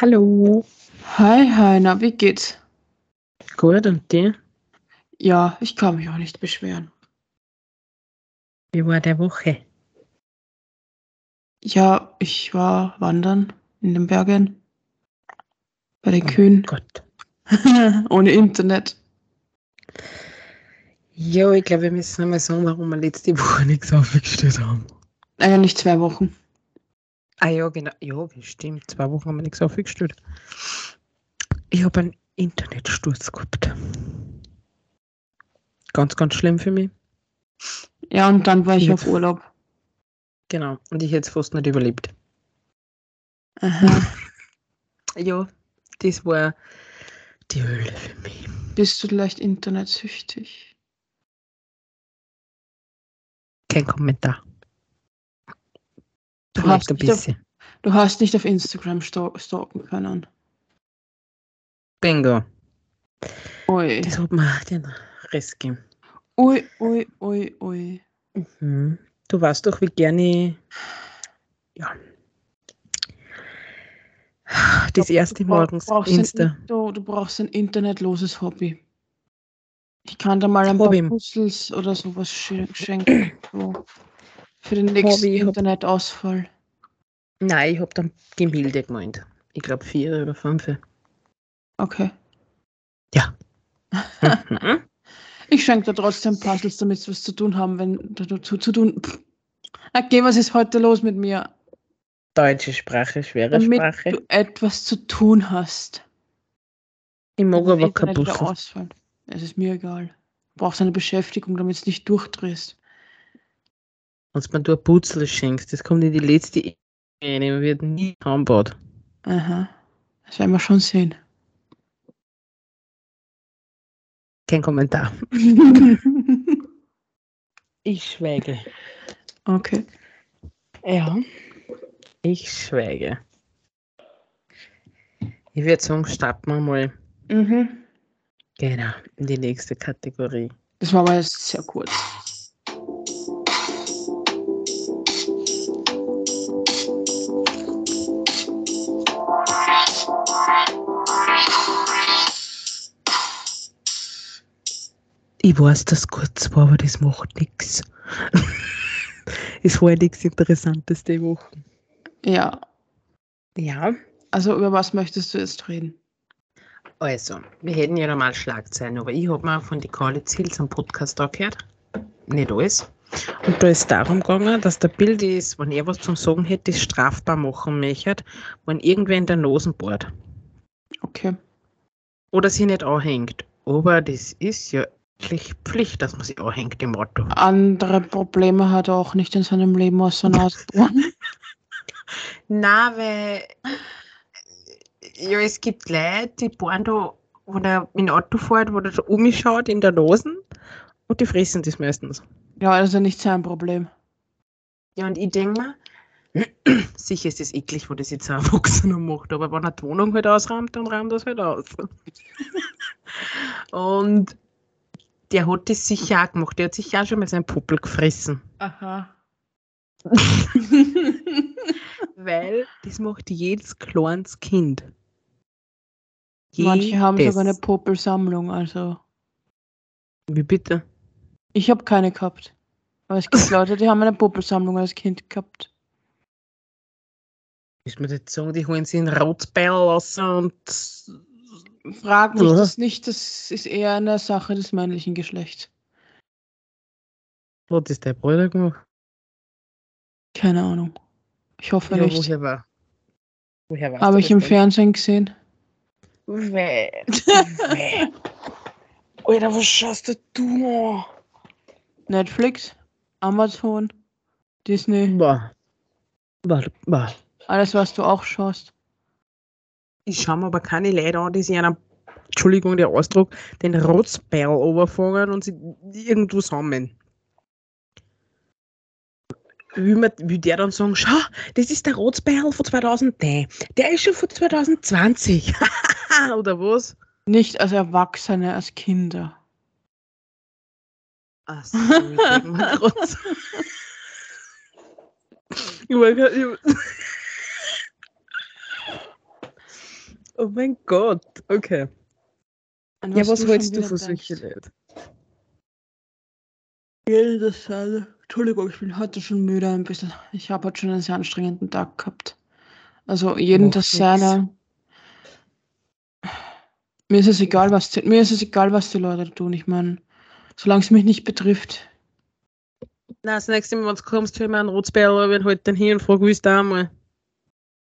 Hallo. Hi, hi, na, wie geht's? Gut, und dir? Ja, ich kann mich auch nicht beschweren. Wie war der Woche? Ja, ich war wandern in den Bergen. Bei den Oh Kühen. Gott. Ohne Internet. Ja, ich glaube, wir müssen einmal sagen, warum wir letzte Woche nichts aufgestellt haben. Eigentlich zwei Wochen. Ah ja, genau. Ja, stimmt. Zwei Wochen haben wir nichts aufgestellt. Ich habe einen Internetsturz gehabt. Ganz, ganz schlimm für mich. Ja, und dann war ich Jetzt- auf Urlaub. Genau. Und ich hätte es fast nicht überlebt. Aha. Ja, das war die Hölle für mich. Bist du vielleicht internetsüchtig? Kein Kommentar. Du Vielleicht hast, ein nicht auf, bisschen. du hast nicht auf Instagram stalken können. Bingo. Ui. Das hat mir den Rest gegeben. Ui, ui, ui, ui. Mhm. Du weißt doch, wie gerne ja. Das erste morgens brauchst Insta. Ein, du, du brauchst ein internetloses Hobby. Ich kann da mal ein Hobby. paar Puzzles oder sowas sch schenken. So. Für den nächsten Hobby. Internetausfall. Nein, ich habe dann Gemälde gemeint. Ich glaube vier oder fünf. Okay. Ja. Mhm. Ich schenke dir trotzdem Puzzles, damit sie was zu tun haben, wenn du zu, zu tun. Okay, was ist heute los mit mir? Deutsche Sprache, schwere Damit Sprache. du etwas zu tun hast. Ich mag aber kein Puzzle. Es ist mir egal. Du brauchst eine Beschäftigung, damit es nicht durchdrehst. Wenn du ein Puzzle schenkst, das kommt in die letzte Ehe rein, man wird nie anbaut. Aha. Das werden wir schon sehen. Kein Kommentar. Ich schweige. okay. Ja. Ich schweige. Ich würde sagen, starten wir mal Mhm. Genau in die nächste Kategorie. Das war aber jetzt sehr kurz. Ich weiß, dass es kurz war, aber das macht nichts. Es war ja nichts Interessantes die Woche. Ja. Ja. Also über was möchtest du jetzt reden? Also, wir hätten ja normal Schlagzeilen, aber ich habe mir von die College Hills am Podcast da gehört. Nicht alles. Und da ist darum gegangen, dass der Bild ist, wenn er was zum Sagen hätte, das strafbar machen möchte, wenn irgendwer in der Nase bohrt. Okay. Oder sie nicht anhängt. Aber das ist ja eigentlich Pflicht, dass man sie anhängt im Auto. Andere Probleme hat er auch nicht in seinem Leben außer Nasebohren. Na, weil ja, es gibt Leute, die bohren da, wo der in Auto fährt, wo der so umschaut in der Nase und die fressen das meistens. ja, also nicht sein Problem. Ja, und ich denke mir, sicher ist es eklig, wo das jetzt ein Erwachsener macht, aber wenn er die Wohnung halt ausräumt, dann räumt es halt aus. und der hat das sicher auch gemacht. Der hat sicher auch schon mal seinen Puppel gefressen. Aha. Weil das macht jedes kleines Kind. Manche haben sogar eine Popelsammlung, also. Wie bitte? Ich habe keine gehabt. Aber es gibt Leute, die haben eine Popelsammlung als Kind gehabt. Ist mir jetzt sagen, die holen sie in Rotbeil lassen und Frag mich das nicht, das ist eher eine Sache des männlichen Geschlechts. was ist der Bruder gemacht? Keine Ahnung. Ich hoffe Ja, nicht. woher war? Woher war Habe ich im Fernsehen gesehen. Weh. Weh. Alter, was schaust du du an? Netflix, Amazon, Disney, Boah. Boah, boah. alles, was du auch schaust. Ich schaue mir aber keine Leute an, die sich einer, Entschuldigung, der Ausdruck, den Rotzbeil überfangen und sie irgendwo sammeln. Man, will der dann sagen, schau, das ist der Rotzbeil von 2010. Der ist schon von 2020. Oder was? Nicht als Erwachsene, als Kinder. Ach so, ich ich, oh mein Gott, okay. An Ja, was schon du von wieder solchen. Leuten? Jedes Mal. Entschuldigung, ich bin heute schon müde ein bisschen. Ich habe heute schon einen sehr anstrengenden Tag gehabt. Also jeden Macht das seine. Mir ist es egal, was die, mir ist es egal, was die Leute tun. Ich meine, solange es mich nicht betrifft. Na, das nächste Mal, wenn du kommst, für einen Rotsbär, wenn halt dann hin und frage, wie ist da einmal?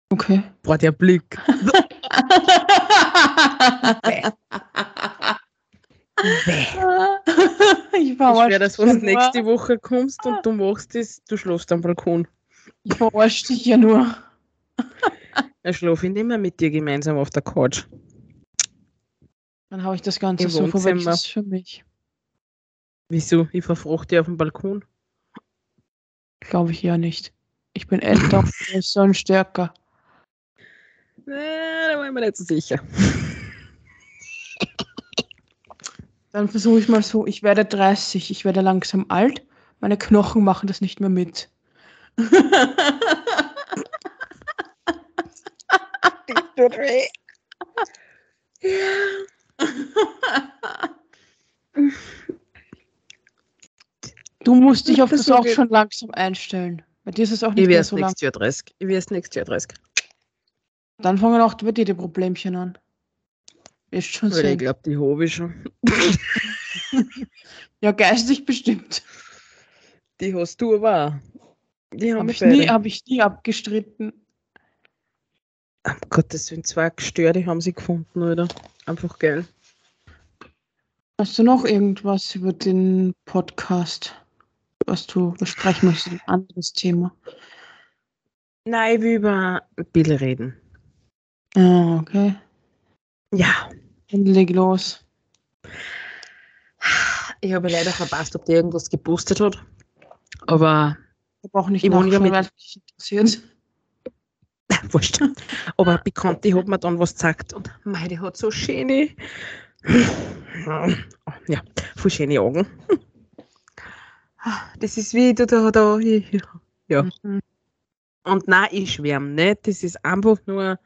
Okay. Boah, der Blick. Ich Ich schwör, dass dich wenn du ja nur. nächste Woche kommst und du machst das, du schläfst am Balkon. Ich verarsche dich ja nur. Dann schlafe ich nicht mehr mit dir gemeinsam auf der Couch. Dann habe ich das Ganze Im so verwechselt für mich. Wieso? Ich verfrachte dich auf dem Balkon. Glaube ich ja nicht. Ich bin älter, und stärker. Nee, da war ich mir nicht so sicher. Dann versuche ich mal so, ich werde 30, ich werde langsam alt, meine Knochen machen das nicht mehr mit. Du musst dich auf das auch Versuche- schon langsam einstellen. Bei dir ist es auch Ich nicht werde mehr so lang. Jahr 30. Ich werde es nächstes Jahr 30. Dann fangen auch bei dir die Problemchen an. Ist schon Weil ich sehen. glaube, die habe ich schon. Ja, geistig bestimmt. Die hast du aber. Die haben Habe wir ich, nie- hab ich nie abgestritten. Um Gottes Willen, zwei Gestörte haben sie gefunden, oder? Einfach geil. Hast du noch irgendwas über den Podcast, was du besprechen möchtest? Ein anderes Thema. Nein, ich will über Bill reden. Ah, okay. Ja. Dann leg los. Ich habe leider verpasst, ob der irgendwas gepostet hat. Aber Ich habe auch nicht Ich mit- weil mich interessiert. wurscht. Aber eine Bekannte hat mir dann was gesagt und mei, die hat so schöne, ja, voll schöne Augen. Das ist wie da, da, da, ja. Mhm. Und nein, ich schwärme nicht. Das ist einfach nur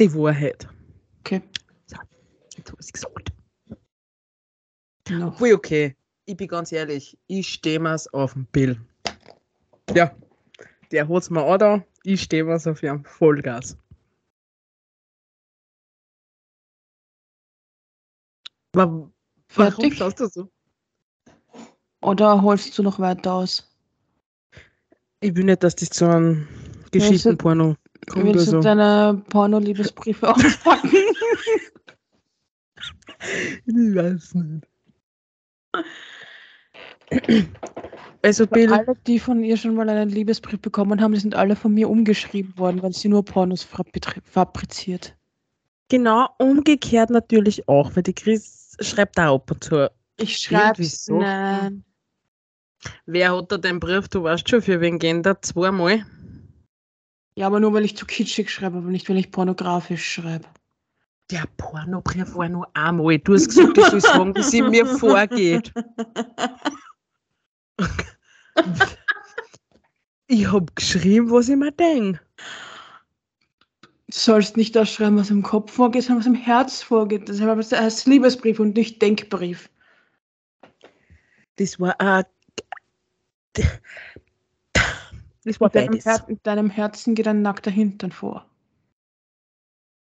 die Wahrheit. Okay. Jetzt habe ich gesagt. Noch. Obwohl, okay, ich bin ganz ehrlich, ich stehe mir's auf den Bill. Ja, der hat's mir auch ich stehe mir's auf ihren Vollgas. Wa- Warum Fertig? schaust du so? Oder holst du noch weiter aus? Ich will nicht, dass das zu einem Geschichtenporno kommt Willst du so. deine Porno-Liebesbriefe auspacken? Ich weiß nicht. Also, Bill, alle, die von ihr schon mal einen Liebesbrief bekommen haben, die sind alle von mir umgeschrieben worden, weil sie nur Pornos fabri- fabriziert. genau umgekehrt natürlich auch, weil die Chris schreibt auch ab und zu. Ich schreibe so. Nein. Wer hat da den Brief? Du weißt schon, für wen gehen da zweimal? Ja, aber nur weil ich zu kitschig schreibe, aber nicht weil ich pornografisch schreibe. Der Pornobrief war nur einmal. Du hast gesagt, ich soll sagen, wie sie mir vorgeht. Ich hab geschrieben, was ich mir denke. Du sollst nicht das schreiben, was im Kopf vorgeht, sondern was im Herz vorgeht. Das heißt Liebesbrief und nicht Denkbrief. Das war ein. Das war In deinem, beides. Her in deinem Herzen geht ein nackter Hintern vor.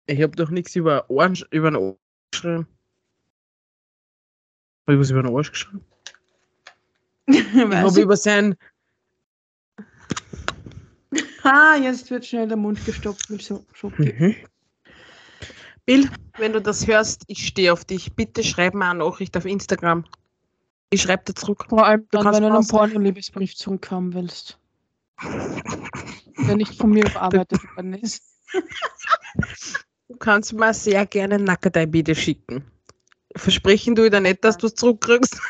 Ich hab doch nichts über, Ohren, über den Arsch geschrieben. Hab ich was über den Arsch geschrieben? Ich Weiß hab über sein. Ah, jetzt wird schnell der Mund gestopft mit so Schoki. Mhm. Bill, wenn du das hörst, ich stehe auf dich. Bitte schreib mir eine Nachricht auf Instagram. Ich schreibe dir zurück. Vor allem dann, kannst wenn du einen Porno-Liebesbrief zurückhaben willst. Der nicht von mir überarbeitet worden ist. Du kannst mir sehr gerne Nackedei bitte schicken. Versprechen du dir nicht, dass du es zurückkriegst?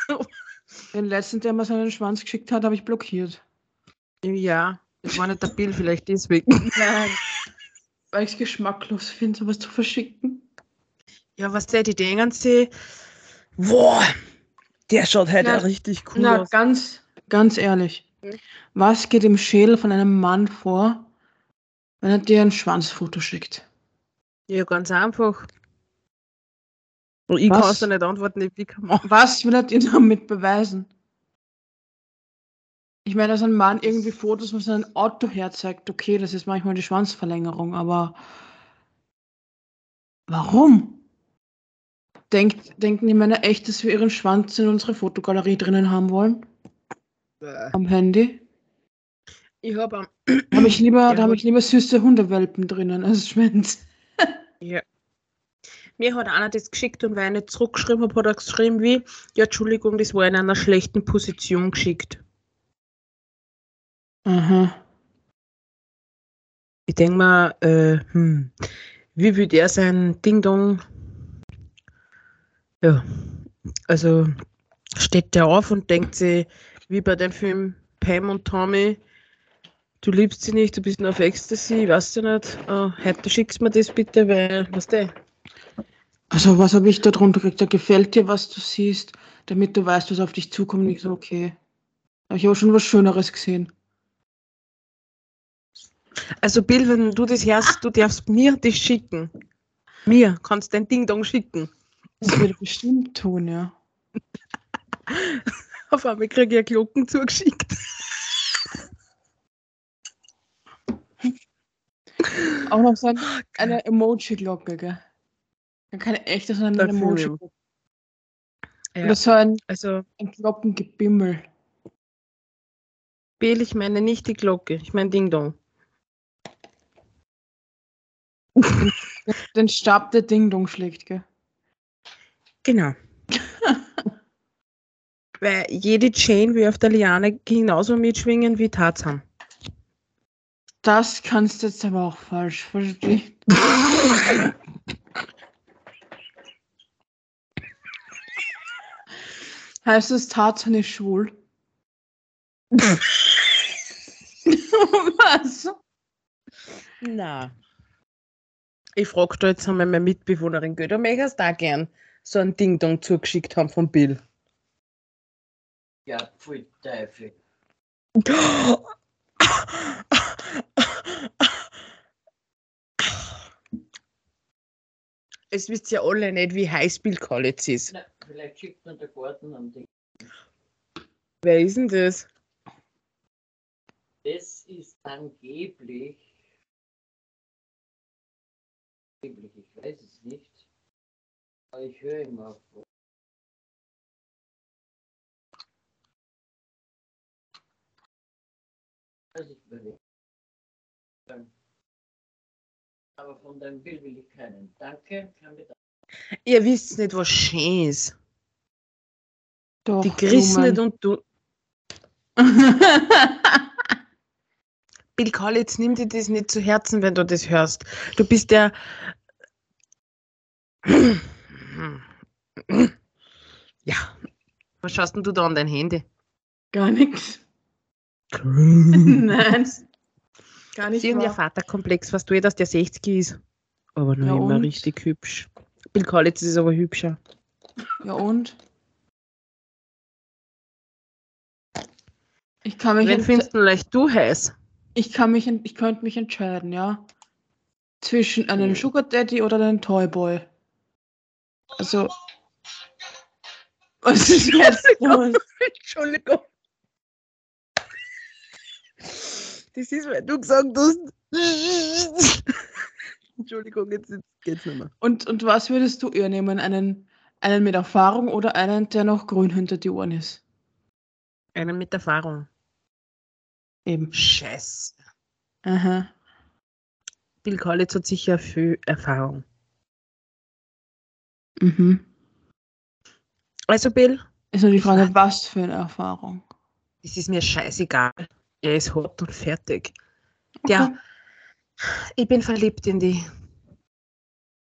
Den letzten, der mir seinen Schwanz geschickt hat, habe ich blockiert. ja, das war nicht der Bill, vielleicht deswegen. Nein. Weil ich es geschmacklos finde, sowas zu verschicken. Ja, was der, die denken sie, boah, der schaut halt Ja, richtig cool Na, aus. ganz, ganz ehrlich. Was geht im Schädel von einem Mann vor, wenn er dir ein Schwanzfoto schickt? Ja, ganz einfach. Und ich Was? kann es dir nicht antworten, wie kann man. Was will er dir damit beweisen? Ich meine, dass ein Mann irgendwie Fotos von seinem Auto herzeigt, okay, das ist manchmal die Schwanzverlängerung, aber warum? Denkt, denken die Männer echt, dass wir ihren Schwanz in unsere Fotogalerie drinnen haben wollen? Am Handy? Ich habe am. Da habe ich lieber, Ja, da habe ich lieber süße Hundewelpen drinnen als Schwänze. Ja. Mir hat einer das geschickt und weil ich nicht zurückgeschrieben habe, hat er geschrieben wie, ja, Entschuldigung, das war in einer schlechten Position geschickt. Aha. Ich denke mal, äh, hm, wie würde er sein Ding-Dong? Ja, also steht der auf und denkt sich, wie bei dem Film Pam und Tommy, du liebst sie nicht, du bist nur auf Ecstasy, weißt du nicht, äh, heute schickst mir das bitte, weil, was der? Also, was habe ich da drunter gekriegt? Da gefällt dir, was du siehst, damit du weißt, was auf dich zukommt. Und ich so, okay. Aber ich habe schon was Schöneres gesehen. Also Bill, wenn du das hörst, du darfst mir das schicken. Mir kannst dein Ding-Dong schicken. Das würde ich bestimmt tun, ja. Auf einmal kriege ich eine Glocken zugeschickt. Auch noch so ein, eine Emoji-Glocke, gell? Keine echte, sondern eine Da fühl ich Emoji-Glocke. Ja. Oder so ein, Also ein Glockengebimmel. Bill, ich meine nicht die Glocke, ich meine Ding-Dong. Den Stab, der Ding-Dong schlägt, gell? Genau. Weil jede Chain will auf der Liane genauso mitschwingen wie Tarzan. Das kannst du jetzt aber auch falsch verstehen. heißt das Tarzan ist schwul? Was? Na. Ich frage da jetzt einmal meine Mitbewohnerin, geht du möchtest da gern so ein Ding-Dong zugeschickt haben von Bill? Ja, pfui Teufel. Es wisst ja alle nicht, wie heiß Bill Collins ist. Na, vielleicht schickt man der Garten an die. Wer ist denn das? Das ist angeblich. Angeblich, ich weiß es nicht. Aber ich höre immer vor. Also ich überlege. Ähm, Aber von deinem Bild will ich keinen. Danke, kann mir Ihr wisst nicht, was schön ist. Doch, Die Chris nicht und du. Bill Collins, nimm dir das nicht zu Herzen, wenn du das hörst. Du bist der. Ja. Was schaust denn du da an dein Handy? Gar nichts. Nein. Gar nicht Sie und ihr. Vaterkomplex, was du eh, dass der 60 ist. Aber noch Ja, immer und? richtig hübsch. Bill Collins ist aber hübscher. Ja und? Ich kann mich, Wen findest du leicht du heiß? ich kann mich, ich könnte mich entscheiden, ja. Zwischen einem Sugar Daddy oder einem Toyboy. Also. Was ist jetzt los? Entschuldigung. Das ist, weil du gesagt hast. Entschuldigung, jetzt, jetzt geht's nicht mehr. Und, und was würdest du eher nehmen? Einen, einen mit Erfahrung oder einen, der noch grün hinter die Ohren ist? Einen mit Erfahrung. Eben. Scheiße. Aha. Bill Collins hat sicher viel Erfahrung. Mhm. Also, Bill, Ist nur die Frage, was für eine Erfahrung. es ist mir scheißegal. Er ist hot und fertig. Ja, ich bin verliebt in die.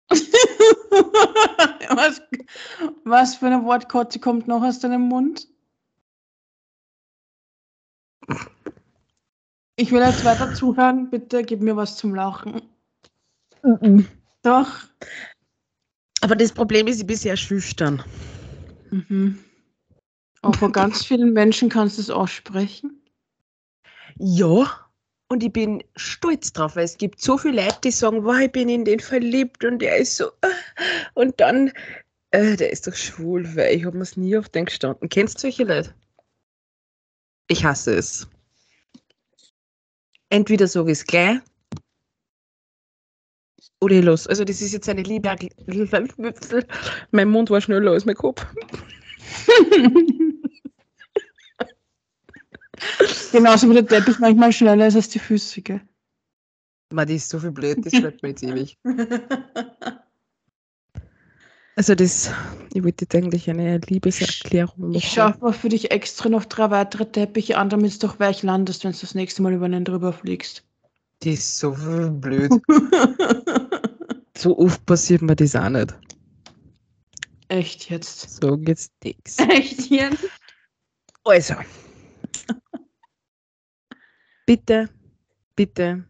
was, was für eine Wortkotze kommt noch aus deinem Mund? Ich will jetzt weiter zuhören. Bitte gib mir was zum Lachen. Doch. Aber das Problem ist, ich bin sehr schüchtern. Mhm. Aber vor ganz vielen Menschen kannst du es aussprechen. Ja, und ich bin stolz drauf, weil es gibt so viele Leute, die sagen, wow, ich bin in den verliebt und der ist so. äh, Und dann, äh, der ist doch schwul, weil ich habe mir's nie auf den gestanden. Kennst du solche Leute? Ich hasse es. Entweder sage ich es gleich oder ich los. Also, das ist jetzt eine Liebe. Mein Mund war schneller als mein Kopf. Genauso wie der Teppich manchmal schneller ist als die Füße, gell? Man, die ist so viel blöd, das bleibt mir jetzt ewig. Also das, ich wollte jetzt eigentlich eine Liebeserklärung machen. Ich schaffe mal für dich extra noch drei weitere Teppiche an, damit du doch weich landest, wenn du das nächste Mal über einen drüber fliegst. Die ist so blöd. So oft passiert mir das auch nicht. Echt jetzt? So geht's nix. Echt jetzt? Also. Bitte, bitte,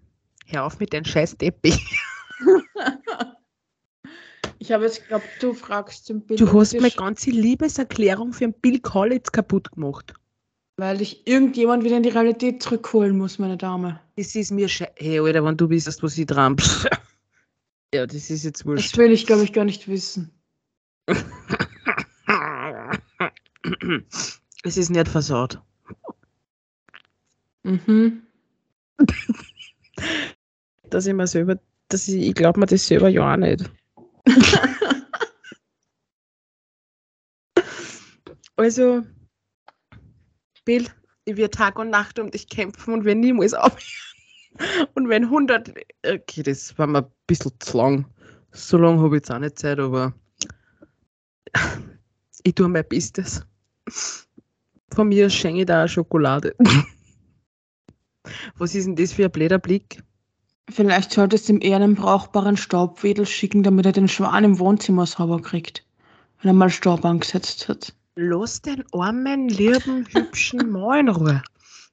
hör auf mit deinem scheiß Teppich. Ich habe jetzt geglaubt, du fragst den Bill. Du hast meine ganze Liebeserklärung für den Bill Collins kaputt gemacht. Weil ich irgendjemand wieder in die Realität zurückholen muss, meine Dame. Das ist mir scheiße. Hey, Alter, wenn du wissest, was ich dran Ja, das ist jetzt Das wurscht. will ich, glaube ich, gar nicht wissen. Es ist nicht versaut. Mhm. Dass ich mir selber, dass ich, ich glaube mir das selber ja auch nicht. Also, Bill, ich werde Tag und Nacht um dich kämpfen und wenn niemals aufhören. Und wenn 100, okay, das war mir ein bisschen zu lang. So lange habe ich jetzt auch nicht Zeit, aber ich tue mein Bestes. Von mir schenke ich da Schokolade. Was ist denn das für ein blöder Blick? Vielleicht solltest du ihm eher einen brauchbaren Staubwedel schicken, damit er den Schwan im Wohnzimmer sauber kriegt. Wenn er mal Staub angesetzt hat. Lass den armen, lieben, hübschen Mann in Ruhe.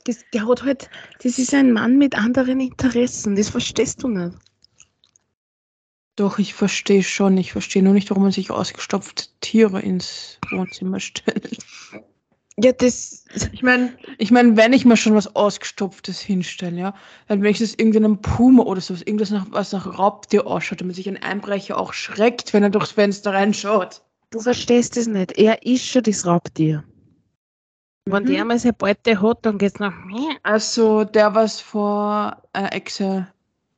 Das, der hat halt, das ist ein Mann mit anderen Interessen. Das verstehst du nicht. Doch, ich verstehe schon. Ich verstehe nur nicht, warum man sich ausgestopfte Tiere ins Wohnzimmer stellt. Ja, das. Ich meine, ich mein, wenn ich mir schon was Ausgestopftes hinstelle, ja, dann wenigstens irgendeinen Puma oder sowas, irgendwas nach, was nach Raubtier ausschaut, damit sich ein Einbrecher auch schreckt, wenn er durchs Fenster reinschaut. Du verstehst es nicht. Er ist schon das Raubtier. Wenn Mhm. der mal seine Beute hat, dann geht's nach mir. Also der, was vor einer Echse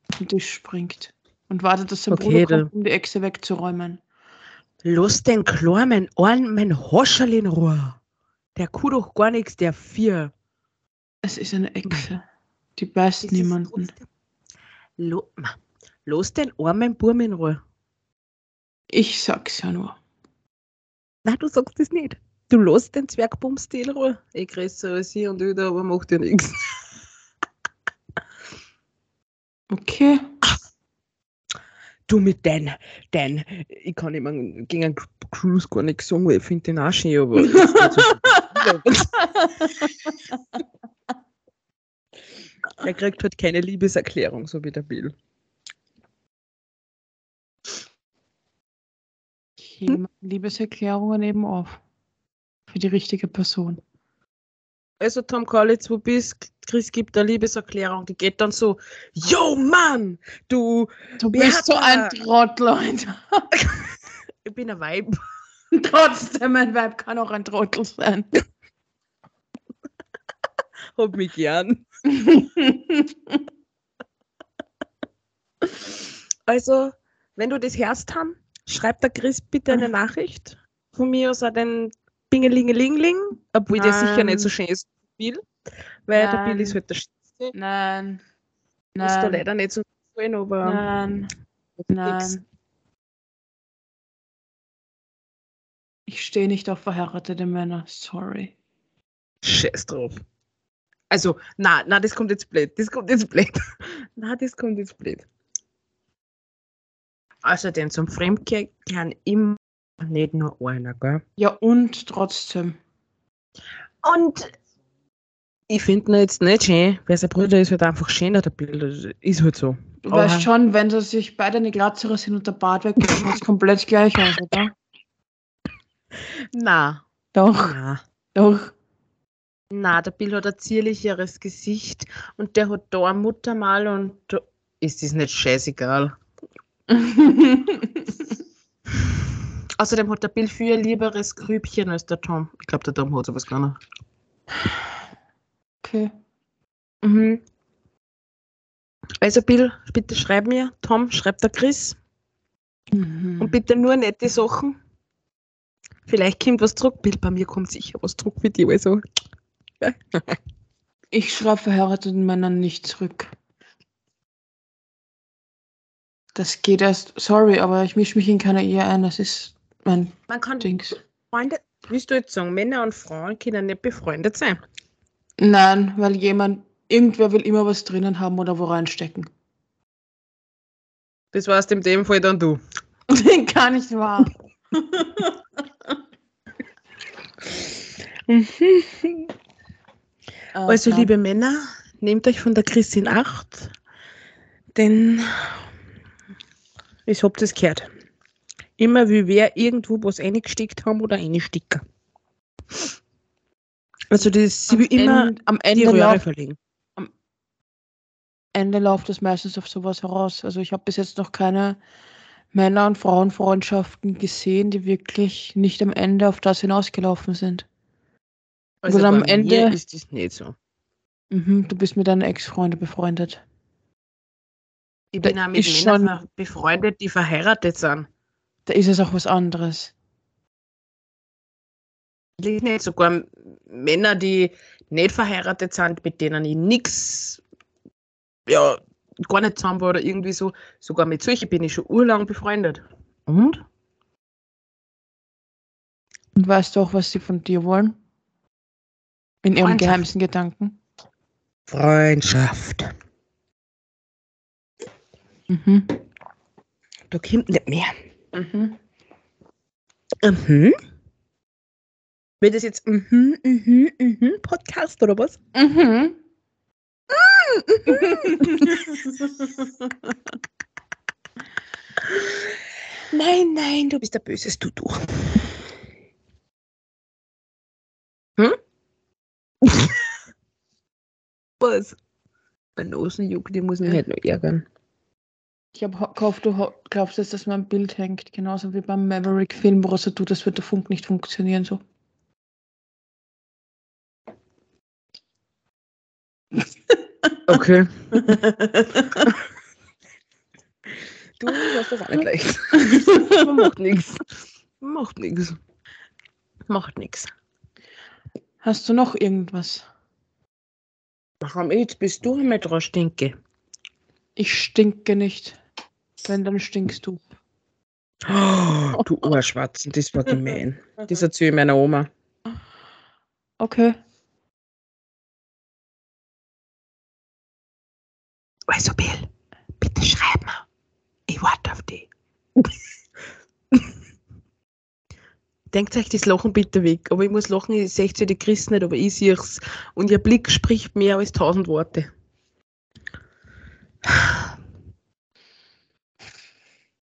auf den Tisch springt und wartet, dass sein Okay, Bruder kommt, um die Echse wegzuräumen. Lass den kleinen, armen Hoscherl in Ruhe. Der kann doch gar nichts, der Vier. Es ist eine Echse. Die beißt ist niemanden. trotzdem- Lo, Ma, lass den armen Burm in Ruhe. Ich sag's ja nur. Nein, du sagst das nicht. Du lässt den Zwergbumst in Ruhe. Ich größer als ich und öder, aber macht ja nichts. Okay. Du mit dein, dein, ich kann immer gegen einen Cruise gar nichts sagen, weil ich finde den auch schön, aber. er kriegt halt keine Liebeserklärung, so wie der Bill. Meine Liebeserklärungen eben auf. Für die richtige Person. Also, Tom Collins, wo bist Chris gibt eine Liebeserklärung, die geht dann so: Yo, Mann, du, Du bist so ein Trottel, Alter. ich bin ein Weib. Trotzdem, ein Weib kann auch ein Trottel sein. Hab mich gern. Also, wenn du das hörst, haben, schreib der Chris bitte eine Nachricht. Von mir aus auch den Bingelingelingling, obwohl der sicher Nein. nicht so schön ist wie Bill, weil der Nein. Bill ist halt der Schönste. Nein. Ist da Nein. leider nicht so gefallen, aber Nein. Nein. Ich stehe nicht auf verheiratete Männer. Sorry. Scheiß drauf. Also, na, na, das kommt jetzt blöd. Das kommt jetzt blöd. na, das kommt jetzt blöd. Außerdem zum Fremdgehen kann immer nicht nur einer, gell? Ja, und trotzdem. Und ich finde ihn jetzt nicht schön, weil sein Bruder ist halt einfach schöner, der Bild. Das Ist halt so. Du Aber- weißt schon, wenn sie sich beide eine Glatze sind und der Bart weg, schaut es komplett gleich aus, oder? Na, Doch, na. doch. Na, der Bill hat ein zierlicheres Gesicht und der hat da ein Muttermal und da ist das nicht scheißegal. Außerdem hat der Bill viel lieberes Grübchen als der Tom. Ich glaube, der Tom hat sowas gar nicht. okay. Mhm. Also Bill, bitte schreib mir. Tom, schreib der Chris. Mhm. Und bitte nur nette Sachen. Vielleicht kommt was zurück. Bill, bei mir kommt sicher was zurück für dich. Also. Ich schreibe verheirateten Männern nicht zurück. Das geht erst. Sorry, aber ich mische mich in keine Ehe ein. Das ist mein Man kann Dings. Freunde, willst du jetzt sagen, Männer und Frauen können nicht befreundet sein? Nein, weil jemand, irgendwer will immer was drinnen haben oder wo reinstecken. Das warst in dem Fall dann du. Gar nicht wahr. Also, nein. liebe Männer, nehmt euch von der Chris in Acht, denn ich hab das gehört. Immer wie wer irgendwo was reingesteckt haben oder reinstecken. Also, das, sie am, will immer Ende, am die Ende, Röhre lauf, verlegen. Ende läuft es meistens auf sowas heraus. Also ich habe bis jetzt noch keine Männer- und Frauenfreundschaften gesehen, die wirklich nicht am Ende auf das hinausgelaufen sind. Also, Oder am bei Ende- mir ist das nicht so. Mhm, du bist mit deinen Ex-Freunden befreundet. Ich Da bin auch mit ist Männern schon- befreundet, die verheiratet sind. Da ist es auch was anderes. Sogar Männer, die nicht verheiratet sind, mit denen ich nichts, ja, gar nicht zusammen war oder irgendwie so. Sogar mit solchen bin ich schon urlang befreundet. Und? Und weißt du auch, was sie von dir wollen? In ihren geheimsten Gedanken? Freundschaft. Mhm. Da kommt nicht mehr. Mhm. Mhm. Wird das jetzt mhm, mhm, mhm Podcast oder was? Mhm. Nein, nein, du bist der böses Tutu. Hm? was? Mein Nosen juckt, die muss mich halt noch ärgern. Ich habe gehofft, du glaubst jetzt, dass mein Bild hängt, genauso wie beim Maverick-Film, wo er so tut, das wird der Funk nicht funktionieren. So. Okay. du hast das auch nicht leicht. Aber macht nichts. Macht nichts. Macht nichts. Hast du noch irgendwas? Warum jetzt bist du einmal dran, Stinke? Ich stinke nicht. Wenn, dann stinkst du. Oh, du Ohrschwatzen, das war gemein. Das erzähle ich meiner Oma. Okay. Also, Bill, bitte schreib mir. Ich warte auf dich. Denkt euch das Lachen bitte weg. Aber ich muss lachen, ich sehe ja die Chris nicht, aber ich sehe es. Und ihr Blick spricht mehr als tausend Worte.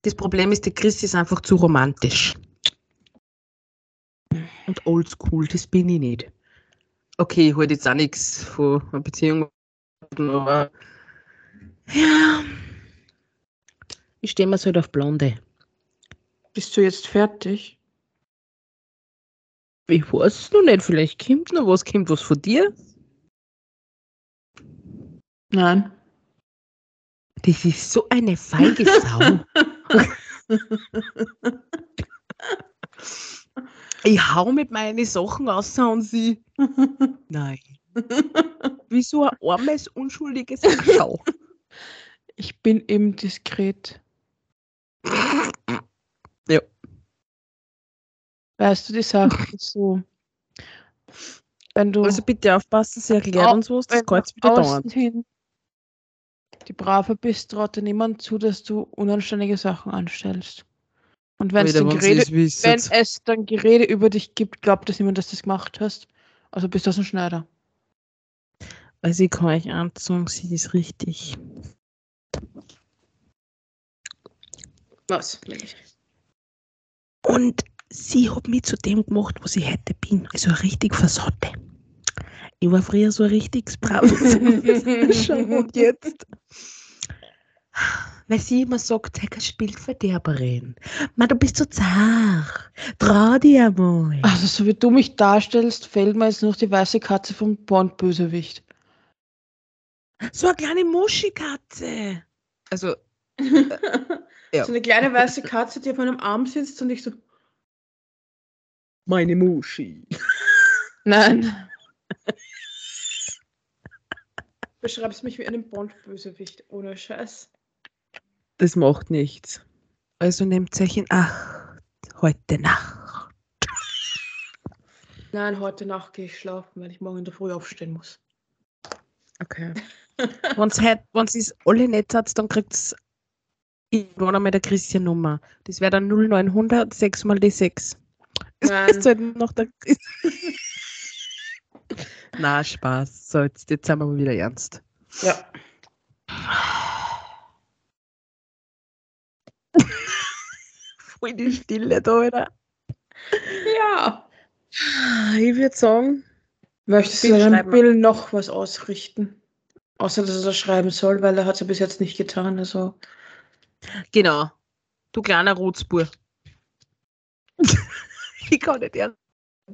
Das Problem ist, die Chris ist einfach zu romantisch. Und oldschool, das bin ich nicht. Okay, ich halte jetzt auch nichts von einer Beziehung, aber ja. Ich stehe mir so halt auf Blonde. Bist du jetzt fertig? Ich weiß es noch nicht, vielleicht kommt noch was, kommt was von dir. Nein. Das ist so eine feige Sau. ich hau mit meinen Sachen raus und sie. Nein. Wie so ein armes, unschuldiges Schau. Ich bin eben diskret. Ja. Weißt du, die Sache ist so. Wenn du Also bitte aufpassen, sie erklärt uns was, das du wieder dauern. hin die Brave bist, traut dir niemand zu, dass du unanständige Sachen anstellst. Und wenn es Wieder, dann sie Gerede, wissen. wenn es dann Gerede über dich gibt, glaubt das niemand, dass du das gemacht hast. Also bist du aus dem Schneider. Also ich kann euch anzeigen, sie ist richtig. Was? Und sie hat mich zu dem gemacht, was ich heute bin. Also richtig versatte. Ich war früher so ein richtiges Schon und jetzt. Weil sie immer sagt, Hecker spielt Verderberin. Man, du bist so zart. Trau dir einmal. Also, so wie du mich darstellst, fällt mir jetzt noch die weiße Katze vom Bond-Bösewicht. So eine kleine Muschikatze. Also, Ja. So eine kleine weiße Katze, die auf meinem Arm sitzt und ich so, meine Muschi. nein. Beschreibst mich wie einen Bond-Bösewicht, ohne Scheiß. Das macht nichts. Also nehmt euch in Acht. Heute Nacht. Nein, heute Nacht gehe ich schlafen, weil ich morgen in der Früh aufstehen muss. Okay. Wenn es alle nicht hat, dann kriegt es irgendwann einmal der Christian Nummer. Das wäre dann 0900 6 mal die 6. Nein. Das ist halt noch der Na, Spaß. So, jetzt, jetzt sind wir mal wieder ernst. Ja. Voll die Stille da, oder? Ja. Ich würde sagen, Möchtest du deinem. Bill noch was ausrichten? Außer, dass er das schreiben soll, weil er hat es ja bis jetzt nicht getan. Also, genau. Du kleiner Rotzbur. ich kann nicht ernst.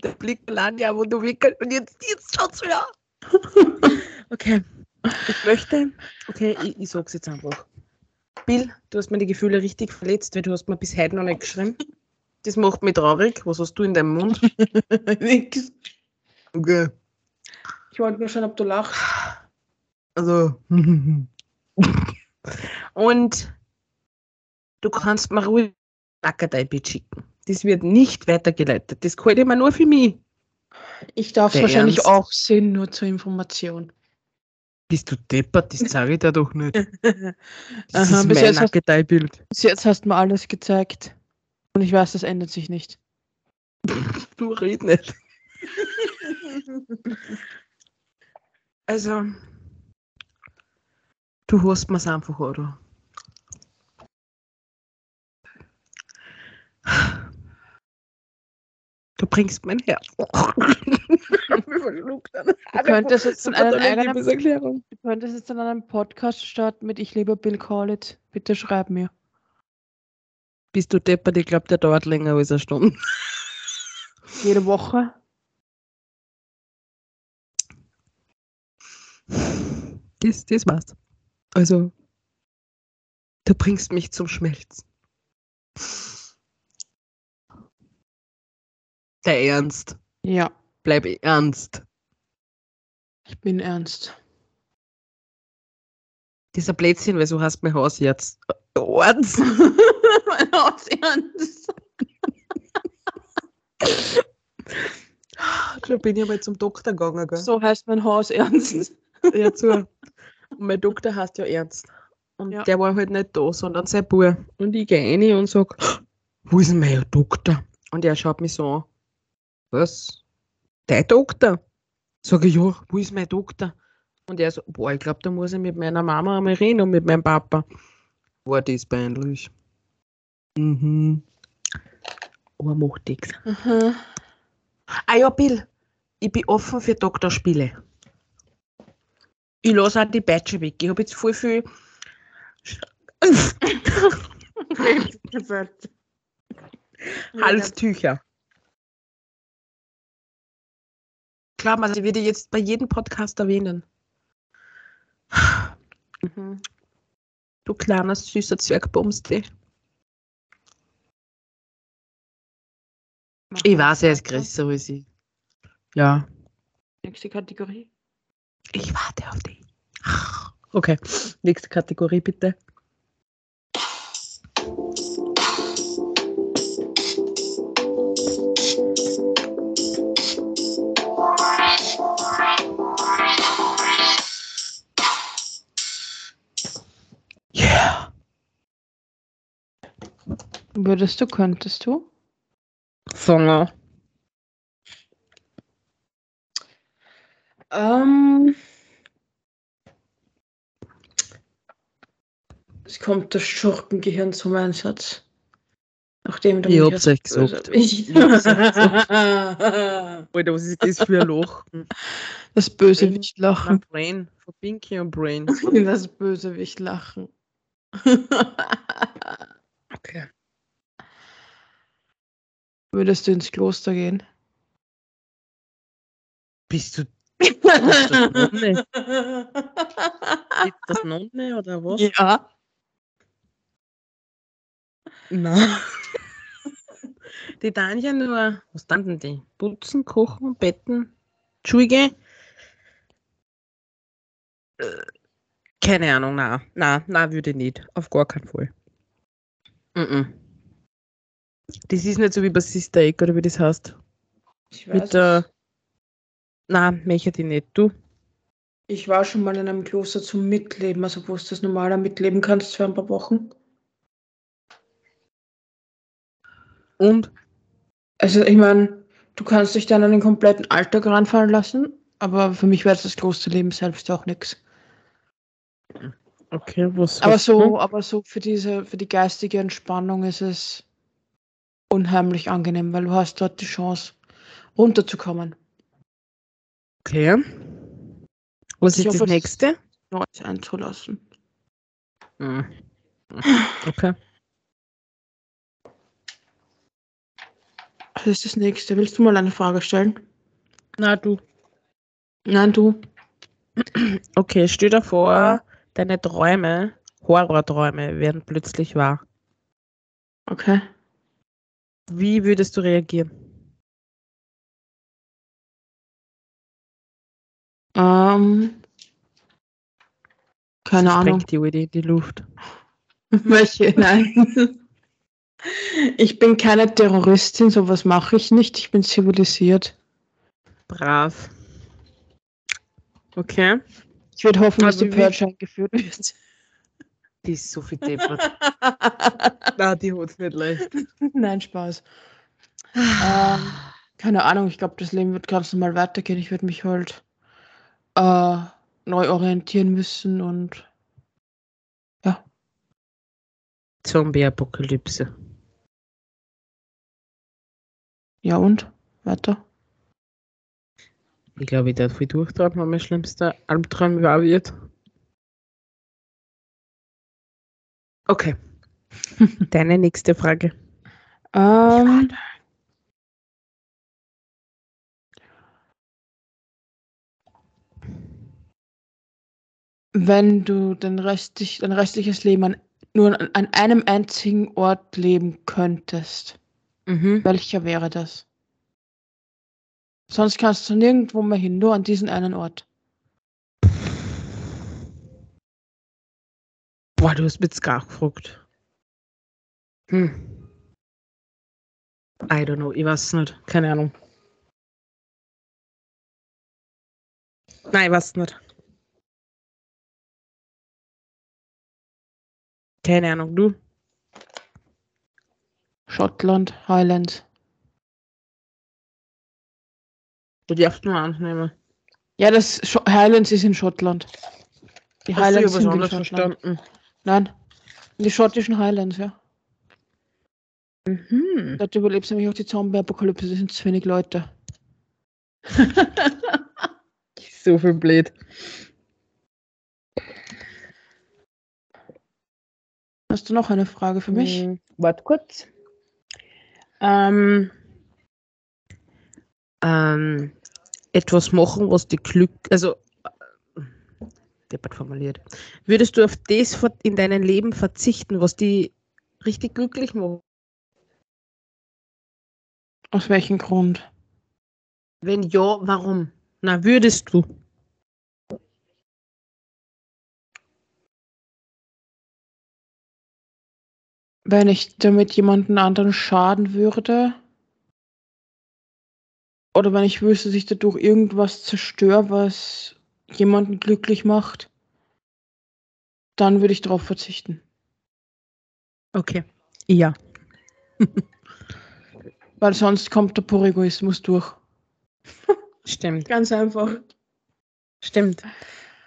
Der Blick ja, wo du wickelst. Und jetzt, jetzt schaut's wieder. okay. Ich möchte, okay, ich, ich sag's jetzt einfach. Bill, du hast mir die Gefühle richtig verletzt, weil du hast mir bis heute noch nicht geschrieben. Das macht mich traurig. Was hast du in deinem Mund? nix. Okay. Ich wollte nur schauen, ob du lachst. Also. Und du kannst mir ruhig Nackerteibild schicken. Das wird nicht weitergeleitet. Das ich mir nur für mich. Ich darf es wahrscheinlich Ernst? auch sehen, nur zur Information. Bist du deppert? Das sage ich dir doch nicht. Das Aha, ist bis mein jetzt hast- Nackerteibild. Bis jetzt hast du mir alles gezeigt. Und ich weiß, das ändert sich nicht. Du red nicht. Also, du hast mir's einfach, oder? Du bringst mein Herz. Du könntest jetzt So dann einen hat eine eigenen, Liebeserklärung. du könntest jetzt dann einen Podcast starten mit Ich liebe Bill Collett. Bitte schreib mir. Bist du deppert? Ich glaube, der dauert länger als eine Stunde. Jede Woche. Das, das war's. Also, du bringst mich zum Schmelzen. Der Ernst. Ja, Bleib ernst. ich bin ernst. Dieser Plätzchen, weil so hast mein Haus jetzt. Ernst. mein Haus ernst. Da bin ich mal zum Doktor gegangen. Gell? So heißt mein Haus ernst. Ja, zu. Und mein Doktor heißt ja Ernst. Und Ja. der war halt nicht da, sondern sein Bub. Und ich gehe rein und sag, wo ist denn mein Doktor? Und er schaut mich so an. Was? Dein Doktor? Sag ich, ja, wo ist mein Doktor? Und er so, boah, ich glaube, da muss ich mit meiner Mama einmal reden und mit meinem Papa. War das peinlich. Mhm. Aber macht nichts. Aha. Ah ja, Bill, ich bin offen für Doktorspiele. Ich lasse auch die Badge weg. Ich habe jetzt voll viel Halstücher. Klar, also ich werde jetzt bei jedem Podcast erwähnen. Mhm. Du kleiner süßer Zwergbumsti. Ich weiß, er ist größer als ich. Ja. Nächste Kategorie. Ich warte auf dich. Okay, nächste Kategorie bitte. Würdest du, könntest du? Fanger. Ähm, es kommt das Schurkengehirn zum Einsatz. Nachdem du Ich hab's euch gesagt. Ich hab's Alter, was ist das für ein Lachen? Das Bösewicht-Lachen. Brain, von Pinky und Brain. Das Bösewicht-Lachen. Okay. Würdest du ins Kloster gehen? Bist du ist das Nonne? Ist das Nonne oder was? ja. Nein. Die dann ja nur, was standen die? Putzen, kochen, betten, Schule. Äh, Keine Ahnung, na, na, na, würde ich nicht. Auf gar keinen Fall. Mhm. Das ist nicht so wie bei Sister Egg, oder wie das heißt. Ich Mit der. Na, möchte ich nicht. Du? Ich war schon mal in einem Kloster zum Mitleben, also wo du das normaler mitleben kannst für ein paar Wochen. Und? Also ich meine, du kannst dich dann an den kompletten Alltag ranfallen lassen, aber für mich wäre das Klosterleben selbst auch nichts. Okay, was Aber du? so, aber so für diese, für die geistige Entspannung ist es unheimlich angenehm, weil du hast dort die Chance, runterzukommen. Okay. Was Ich ist das hoffe, es- nächste? Neues einzulassen. Hm. Okay. Was ist das nächste? Willst du mal eine Frage stellen? Na, du. Nein, du. Okay, stell dir vor, deine Träume, Horrorträume, werden plötzlich wahr. Okay. Wie würdest du reagieren? Ähm, keine Ahnung. Sprengt die Idee die Luft. Welche? Nein. Ich bin keine Terroristin, sowas mache ich nicht. Ich bin zivilisiert. Brav. Okay. Ich würde hoffen, dass Also die wie- Purge eingeführt wird. Die ist so viel deppert. Nein, die hat's nicht leicht. Nein, Spaß. Ähm, keine Ahnung, ich glaube, das Leben wird ganz normal weitergehen. Ich werde mich halt äh, neu orientieren müssen und Zombie-Apokalypse. ja und? Weiter. Ich glaube, ich darf viel durchtrauen, wenn mein schlimmster Albtraum wahr wird. Okay. Deine nächste Frage. Ähm, wenn du dein, restlich, dein restliches Leben an, nur an, an einem einzigen Ort leben könntest, Mhm. welcher wäre das? Sonst kannst du nirgendwo mehr hin, nur an diesen einen Ort. Boah, du hast mich jetzt gar gefragt. Hm. I don't know, ich weiß nicht. Keine Ahnung. Nein, ich weiß nicht. Keine Ahnung, du? Schottland, Highlands. Du darfst nur annehmen. Ja, das Scho Highlands ist in Schottland. Die Highlands sind in Schottland. verstanden? Nein, die schottischen Highlands, ja. Mhm. Dort überlebst nämlich auch die Zombie-Apokalypse, das sind zu wenig Leute. So viel blöd. Hast du noch eine Frage für mich? Hm, Warte kurz. Ähm, ähm, etwas machen, was die Glück, also äh, deppert formuliert. Würdest du auf das in deinem Leben verzichten, was die richtig glücklich macht? Aus welchem Grund? Wenn ja, warum? Na, würdest du? Wenn ich damit jemanden anderen schaden würde? Oder wenn ich wüsste, dass ich dadurch irgendwas zerstöre, was jemanden glücklich macht? Dann würde ich darauf verzichten. Okay. Ja. Weil sonst kommt der Purigoismus durch. Stimmt. Ganz einfach. Stimmt.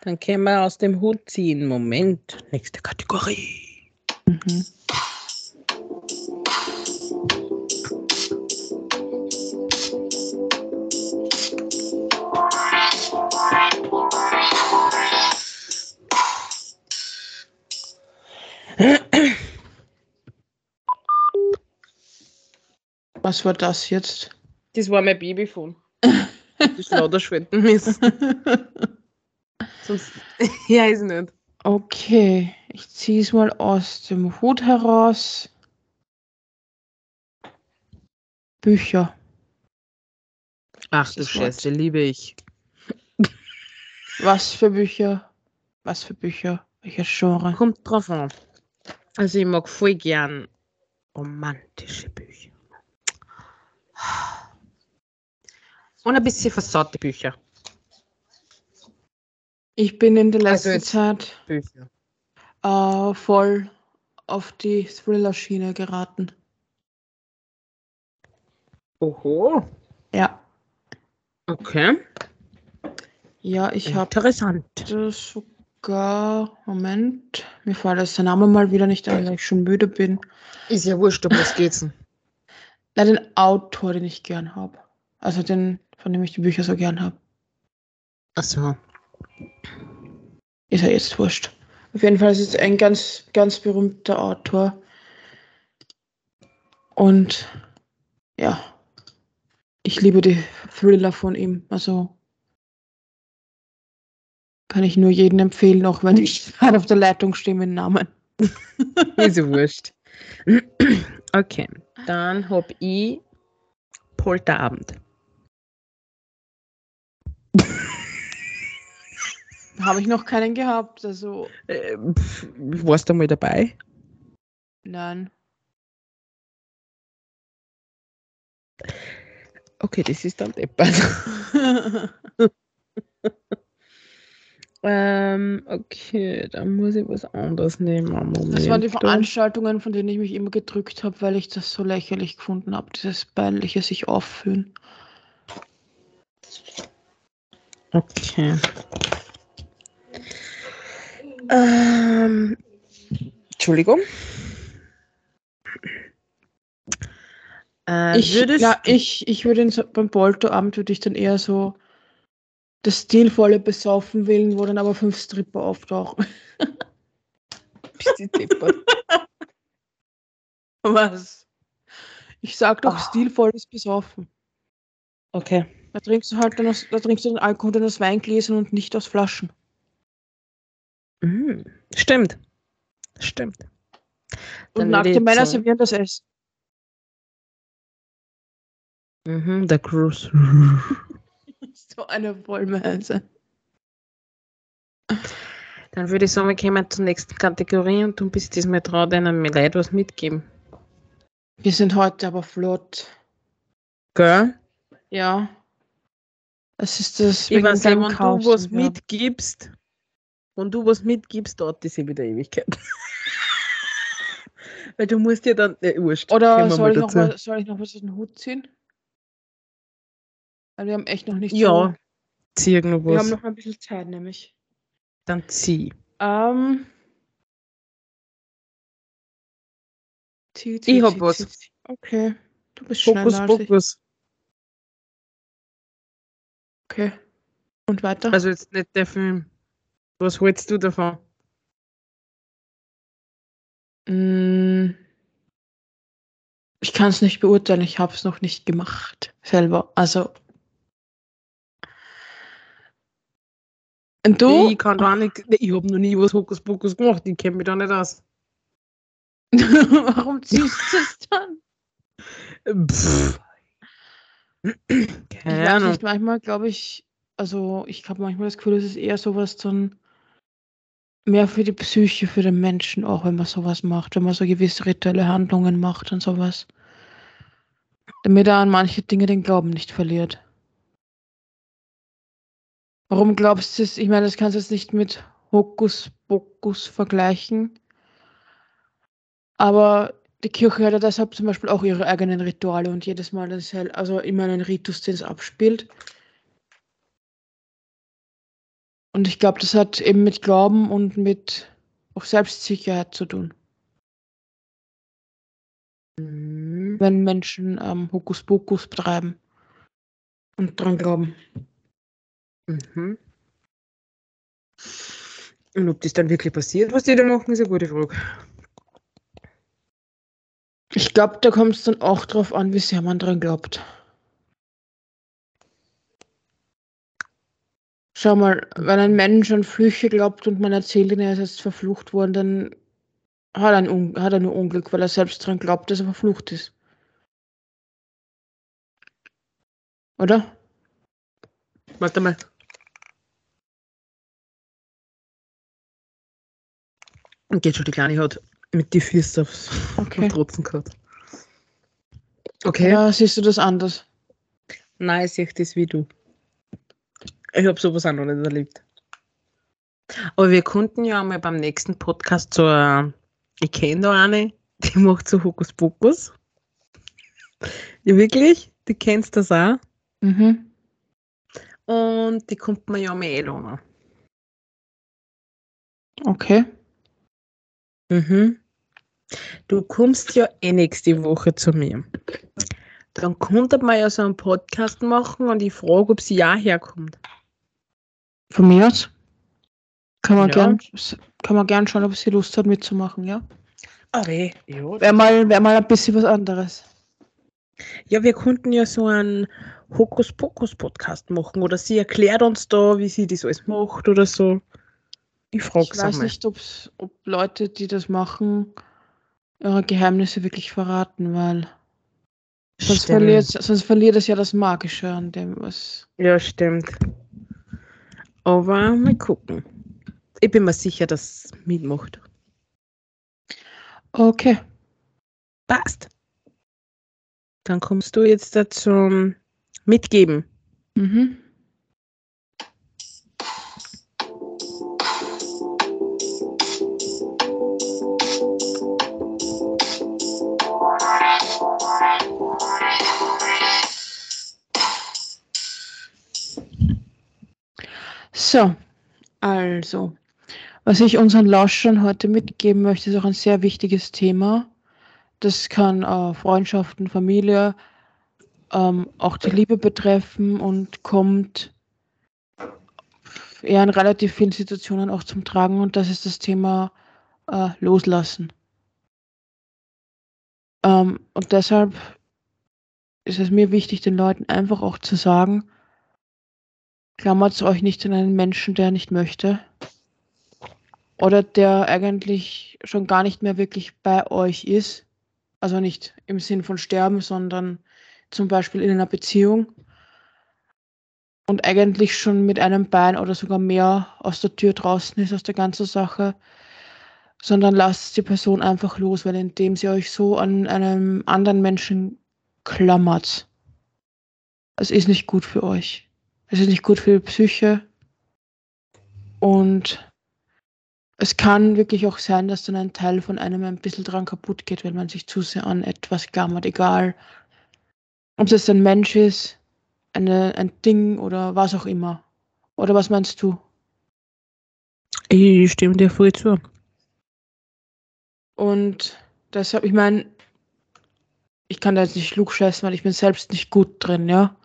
Dann können wir aus dem Hut ziehen. Moment. Nächste Kategorie. Mhm. Was war das jetzt? Das war mein Babyphone. Das lauter schwenden müssen. Sonst. Ja, ist nicht. Okay, ich ziehe es mal aus dem Hut heraus. Bücher. Ach du. Scheiße, liebe ich. Was für Bücher? Was für Bücher? Welches Genre? Kommt drauf an. Also ich mag voll gern romantische Bücher. Und ein bisschen versaute Bücher. Ich bin in der Also letzten jetzt- Zeit Bücher. äh, voll auf die Thriller-Schiene geraten. Oho. Ja. Okay. Ja, ich habe Interessant. sogar. Moment, mir fällt jetzt der Name mal wieder nicht ein, weil ich schon müde bin. Ist ja wurscht, um was geht's denn? Na, den Autor, den ich gern habe. Also den, von dem ich die Bücher so gern habe. Achso. Ist ja jetzt wurscht. Auf jeden Fall ist es ein ganz, ganz berühmter Autor. Und ja, ich liebe die Thriller von ihm. Also kann ich nur jedem empfehlen, auch wenn ich gerade auf der Leitung stehe mit Namen. Ist ja wurscht. Okay. Dann hab ich Polterabend. Habe ich noch keinen gehabt. Also Äh, pf, warst du mal dabei? nein. Okay, das ist dann deppert. ähm, okay, dann muss ich was anderes nehmen. Moment. Das waren die Veranstaltungen, von denen ich mich immer gedrückt habe, weil ich das so lächerlich gefunden habe, dieses peinliche sich aufführen. Okay. Ähm, Entschuldigung. Äh, Ich, würdest ja, ich, ich würde in so, beim Polterabend würde ich dann eher so das stilvolle Besaufen wählen, wo dann aber fünf Stripper auftauchen. Bist du? Was? Ich sag doch Ah. stilvolles Besaufen. Okay. Da trinkst du halt dann aus, da trinkst du den Alkohol dann aus Weingläsern und nicht aus Flaschen. Mhm. Stimmt. Stimmt. Und Dann würde nackte Männer servieren das Essen. Mhm, der Cruise. So eine Wollmeise. Dann würde ich sagen, wir kommen zur nächsten Kategorie und du bist diesmal dran, mir Leute was mitgeben. Wir sind heute aber flott. Gell? Ja. Das ist das. Ich weiß wenn du was haben. mitgibst, wenn du was mitgibst, dauert das ja wieder Ewigkeit. Weil du musst ja dann, äh, wurscht. Oder soll ich, mal noch was, soll ich noch was aus dem Hut ziehen? Weil wir haben echt noch nicht Ja, so. zieh irgendwo Wir haben noch ein bisschen Zeit, nämlich. Dann zieh. Ähm. Zieh, zieh, Ich hab zieh, was. zieh. Okay. Du bist Fokus, schneller. Fokus. Okay. Und weiter? Also jetzt nicht der Film. Was hältst du davon? Mm, Ich kann es nicht beurteilen, ich habe es noch nicht gemacht. Selber. Also. Und du? Ich kann da nicht, ich habe noch nie was Hokus Pokus gemacht, ich kenne mich da nicht aus. Warum ziehst du es dann? Pff. Ich Keine Ahnung. nicht, manchmal glaube ich, also ich habe manchmal das Gefühl, es ist eher sowas dann mehr für die Psyche, für den Menschen auch, wenn man sowas macht, wenn man so gewisse rituelle Handlungen macht und sowas. Damit er an manche Dinge den Glauben nicht verliert. Warum glaubst du es? Ich meine, das kannst du jetzt nicht mit Hokuspokus vergleichen. Aber die Kirche hat ja deshalb zum Beispiel auch ihre eigenen Rituale und jedes Mal das halt, also immer einen Ritus, den es abspielt. Und ich glaube, das hat eben mit Glauben und mit auch Selbstsicherheit zu tun, Mhm. wenn Menschen ähm, Hokuspokus betreiben und dran glauben. Mhm. Und ob das dann wirklich passiert, was die da machen, ist eine gute Frage. Ich glaube, da kommt es dann auch drauf an, wie sehr man dran glaubt. Schau mal, wenn ein Mensch an Flüche glaubt und man erzählt ihn, er ist jetzt verflucht worden, dann hat er, Un hat er nur Unglück, weil er selbst dran glaubt, dass er verflucht ist. Oder? Warte mal. Und geht schon die Kleine hat mit die Füße aufs. Trotzen gehabt. Okay. Ja, siehst du das anders? Nein, ich sehe das wie du. Ich habe sowas auch noch nicht erlebt. Aber wir konnten ja mal beim nächsten Podcast äh, ich kenne da eine, die macht so Hokuspokus. Ja, wirklich? Die kennst das auch. Mhm. Und die kommt mir ja mal einladen. Okay. Mhm. Du kommst ja eh nächste Woche zu mir. Dann könnte man ja so einen Podcast machen und ich frage, ob sie ja herkommt. Von mir aus? Kann man, Ja. gern, kann man gern schauen, ob sie Lust hat mitzumachen, ja? Aber ja. Wäre mal, wär mal ein bisschen was anderes. Ja, wir konnten ja so einen Hokuspokus-Podcast machen oder sie erklärt uns da, wie sie das alles macht oder so. Ich frage Ich weiß mal. nicht, ob's, ob Leute, die das machen, ihre Geheimnisse wirklich verraten, weil sonst Stimmt. verliert, sonst verliert es ja das Magische an dem, was. Ja, stimmt. Aber mal gucken. Ich bin mir sicher, dass es mitmacht. Okay. Passt. Dann kommst du jetzt da zum Mitgeben. Mhm. So, also, was ich unseren Lauschern heute mitgeben möchte, ist auch ein sehr wichtiges Thema. Das kann äh, Freundschaften, Familie, ähm, auch die Liebe betreffen und kommt eher in relativ vielen Situationen auch zum Tragen und das ist das Thema äh, Loslassen. Ähm, und deshalb ist es mir wichtig, den Leuten einfach auch zu sagen, klammert euch nicht an einen Menschen, der nicht möchte oder der eigentlich schon gar nicht mehr wirklich bei euch ist. Also nicht im Sinn von sterben, sondern zum Beispiel in einer Beziehung und eigentlich schon mit einem Bein oder sogar mehr aus der Tür draußen ist aus der ganzen Sache, sondern lasst die Person einfach los, weil indem sie euch so an einem anderen Menschen klammert, es ist nicht gut für euch. Es ist nicht gut für die Psyche und es kann wirklich auch sein, dass dann ein Teil von einem ein bisschen dran kaputt geht, wenn man sich zu sehr an etwas klammert, egal ob es ein Mensch ist, eine, ein Ding oder was auch immer. Oder was meinst du? Ich stimme dir voll zu. Und deshalb, ich meine, ich kann da jetzt nicht klugscheißen, weil ich bin selbst nicht gut drin, ja,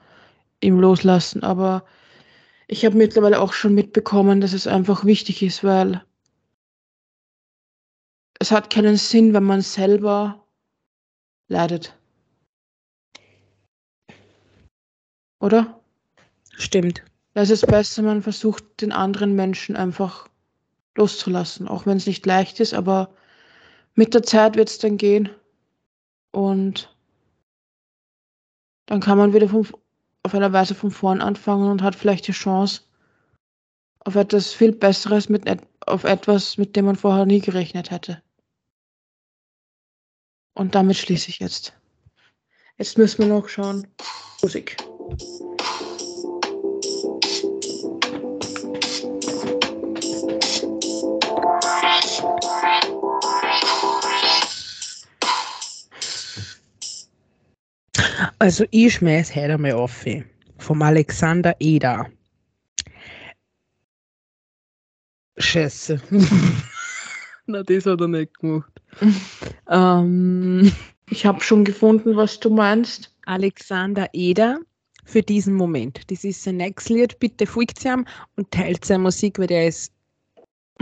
im Loslassen, aber ich habe mittlerweile auch schon mitbekommen, dass es einfach wichtig ist, weil es hat keinen Sinn, wenn man selber leidet. Oder? Stimmt. Da ist es besser, man versucht, den anderen Menschen einfach loszulassen, auch wenn es nicht leicht ist, aber mit der Zeit wird es dann gehen und dann kann man wieder von, auf einer Weise von vorn anfangen und hat vielleicht die Chance auf etwas viel Besseres, mit auf etwas, mit dem man vorher nie gerechnet hätte. Und damit schließe ich jetzt. Jetzt müssen wir noch schauen. Musik. Also ich schmeiß heute mal auf. Vom Alexander Eder. Scheiße. Na, das hat er nicht gemacht. ähm, Ich habe schon gefunden, was du meinst. Alexander Eder für diesen Moment. Das ist sein nächstes Lied. Bitte folgt ihm und teilt seine Musik, weil der ist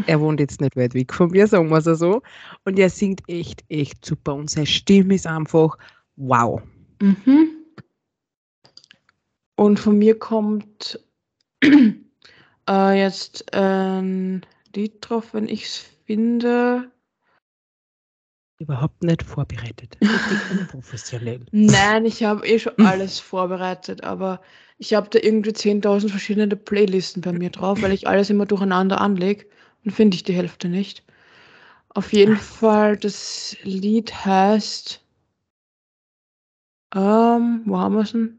Er wohnt jetzt nicht weit weg von mir, sagen wir es so. Und er singt echt, echt super. Und seine Stimme ist einfach wow. Mhm. Und von mir kommt äh, jetzt ein Lied drauf, wenn ich es finde. Überhaupt nicht vorbereitet. Unprofessionell. Nein, ich habe eh schon alles vorbereitet, aber ich habe da irgendwie 10.000 verschiedene Playlisten bei mir drauf, weil ich alles immer durcheinander anlege und finde ich die Hälfte nicht. Auf jeden Fall, das Lied heißt. Ähm, wo haben wir es denn?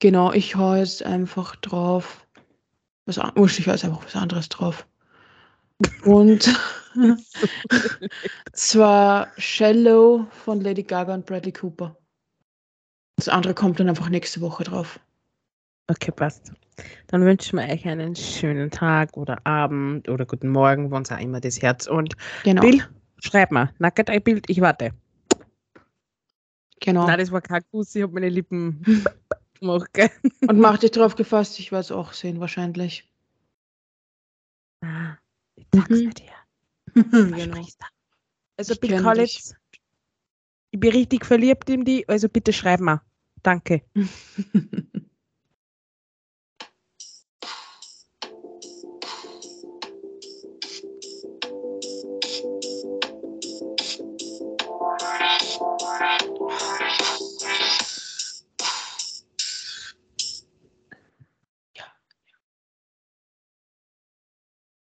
Genau, ich hau jetzt einfach drauf. Was, an- oh, ich hau jetzt einfach was anderes drauf. Und zwar Shallow von Lady Gaga und Bradley Cooper. Das andere kommt dann einfach nächste Woche drauf. Okay, passt. Dann wünschen wir euch einen schönen Tag oder Abend oder guten Morgen, wann auch immer das Herz. Und Genau. Bill, schreib mal, nackert ein Bild, ich warte. Genau. Nein, das war kein Kuss, ich habe meine Lippen gemacht. gell? Und mach dich drauf gefasst, ich werde es auch sehen, wahrscheinlich. Ah, ich sag's Mhm. dir. genau. Also Ich Bill Collins, ich bin richtig verliebt in die, also bitte schreib mal. Danke.